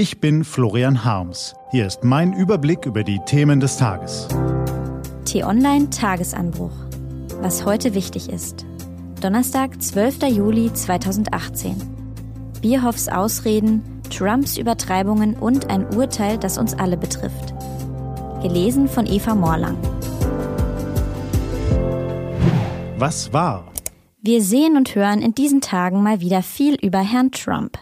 Ich bin Florian Harms. Hier ist mein Überblick über die Themen des Tages. T-Online Tagesanbruch. Was heute wichtig ist. Donnerstag, 12. Juli 2018. Bierhoffs Ausreden, Trumps Übertreibungen und ein Urteil, das uns alle betrifft. Gelesen von Eva Morlang. Was war? Wir sehen und hören in diesen Tagen mal wieder viel über Herrn Trump.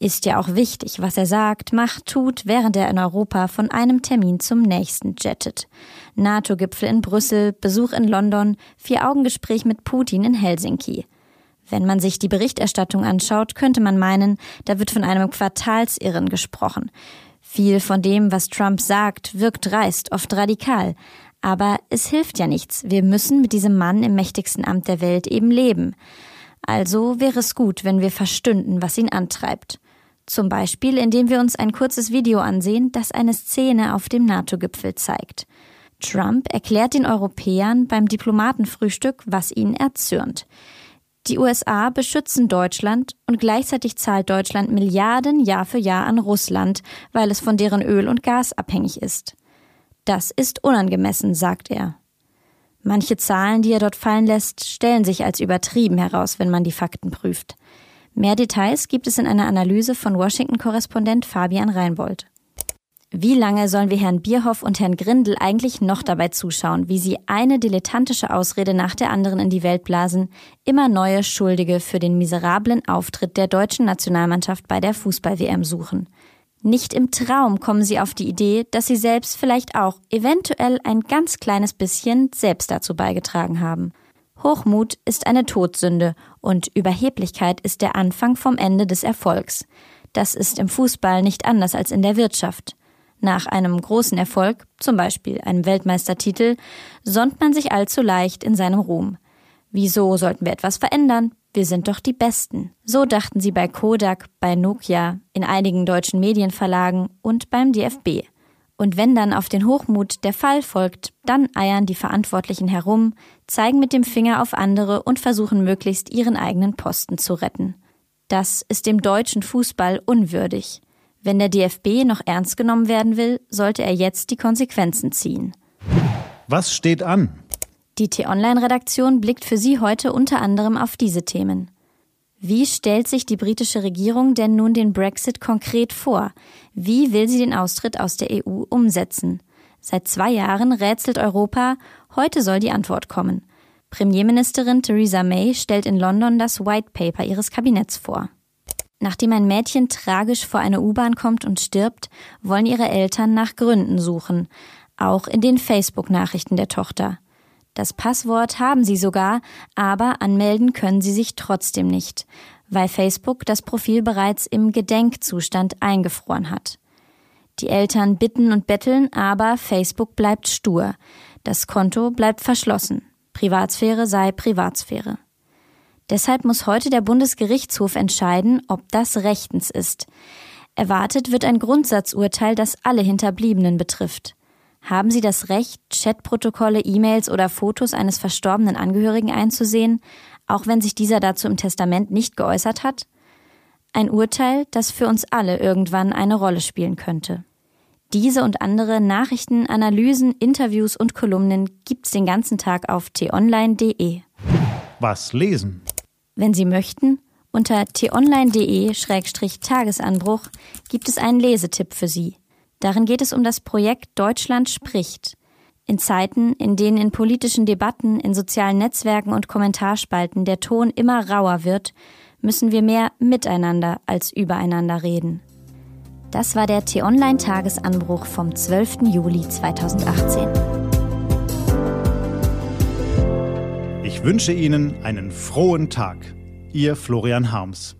Ist ja auch wichtig, was er sagt, macht, tut, während er in Europa von einem Termin zum nächsten jettet. NATO-Gipfel in Brüssel, Besuch in London, Vier-Augen-Gespräch mit Putin in Helsinki. Wenn man sich die Berichterstattung anschaut, könnte man meinen, da wird von einem Quartalsirren gesprochen. Viel von dem, was Trump sagt, wirkt dreist, oft radikal. Aber es hilft ja nichts. Wir müssen mit diesem Mann im mächtigsten Amt der Welt eben leben. Also wäre es gut, wenn wir verstünden, was ihn antreibt. Zum Beispiel, indem wir uns ein kurzes Video ansehen, das eine Szene auf dem NATO-Gipfel zeigt. Trump erklärt den Europäern beim Diplomatenfrühstück, was ihn erzürnt. Die USA beschützen Deutschland und gleichzeitig zahlt Deutschland Milliarden Jahr für Jahr an Russland, weil es von deren Öl und Gas abhängig ist. Das ist unangemessen, sagt er. Manche Zahlen, die er dort fallen lässt, stellen sich als übertrieben heraus, wenn man die Fakten prüft. Mehr Details gibt es in einer Analyse von Washington-Korrespondent Fabian Reinbold. Wie lange sollen wir Herrn Bierhoff und Herrn Grindel eigentlich noch dabei zuschauen, wie sie eine dilettantische Ausrede nach der anderen in die Welt blasen, immer neue Schuldige für den miserablen Auftritt der deutschen Nationalmannschaft bei der Fußball-WM suchen? Nicht im Traum kommen sie auf die Idee, dass sie selbst vielleicht auch eventuell ein ganz kleines bisschen selbst dazu beigetragen haben. Hochmut ist eine Todsünde und Überheblichkeit ist der Anfang vom Ende des Erfolgs. Das ist im Fußball nicht anders als in der Wirtschaft. Nach einem großen Erfolg, zum Beispiel einem Weltmeistertitel, sonnt man sich allzu leicht in seinem Ruhm. Wieso sollten wir etwas verändern? Wir sind doch die Besten. So dachten sie bei Kodak, bei Nokia, in einigen deutschen Medienverlagen und beim DFB. Und wenn dann auf den Hochmut der Fall folgt, dann eiern die Verantwortlichen herum, zeigen mit dem Finger auf andere und versuchen möglichst ihren eigenen Posten zu retten. Das ist dem deutschen Fußball unwürdig. Wenn der DFB noch ernst genommen werden will, sollte er jetzt die Konsequenzen ziehen. Was steht an? Die T-Online-Redaktion blickt für Sie heute unter anderem auf diese Themen. Wie stellt sich die britische Regierung denn nun den Brexit konkret vor? Wie will sie den Austritt aus der EU umsetzen? Seit zwei Jahren rätselt Europa, heute soll die Antwort kommen. Premierministerin Theresa May stellt in London das White Paper ihres Kabinetts vor. Nachdem ein Mädchen tragisch vor eine U-Bahn kommt und stirbt, wollen ihre Eltern nach Gründen suchen, auch in den Facebook-Nachrichten der Tochter. Das Passwort haben sie sogar, aber anmelden können sie sich trotzdem nicht, weil Facebook das Profil bereits im Gedenkzustand eingefroren hat. Die Eltern bitten und betteln, aber Facebook bleibt stur. Das Konto bleibt verschlossen. Privatsphäre sei Privatsphäre. Deshalb muss heute der Bundesgerichtshof entscheiden, ob das rechtens ist. Erwartet wird ein Grundsatzurteil, das alle Hinterbliebenen betrifft. Haben Sie das Recht, Chatprotokolle, E-Mails oder Fotos eines verstorbenen Angehörigen einzusehen, auch wenn sich dieser dazu im Testament nicht geäußert hat? Ein Urteil, das für uns alle irgendwann eine Rolle spielen könnte. Diese und andere Nachrichten, Analysen, Interviews und Kolumnen gibt's den ganzen Tag auf t-online.de. Was lesen? Wenn Sie möchten, unter t-online.de-tagesanbruch gibt es einen Lesetipp für Sie. Darin geht es um das Projekt Deutschland spricht. In Zeiten, in denen in politischen Debatten, in sozialen Netzwerken und Kommentarspalten der Ton immer rauer wird, müssen wir mehr miteinander als übereinander reden. Das war der T-Online-Tagesanbruch vom 12. Juli 2018. Ich wünsche Ihnen einen frohen Tag. Ihr Florian Harms.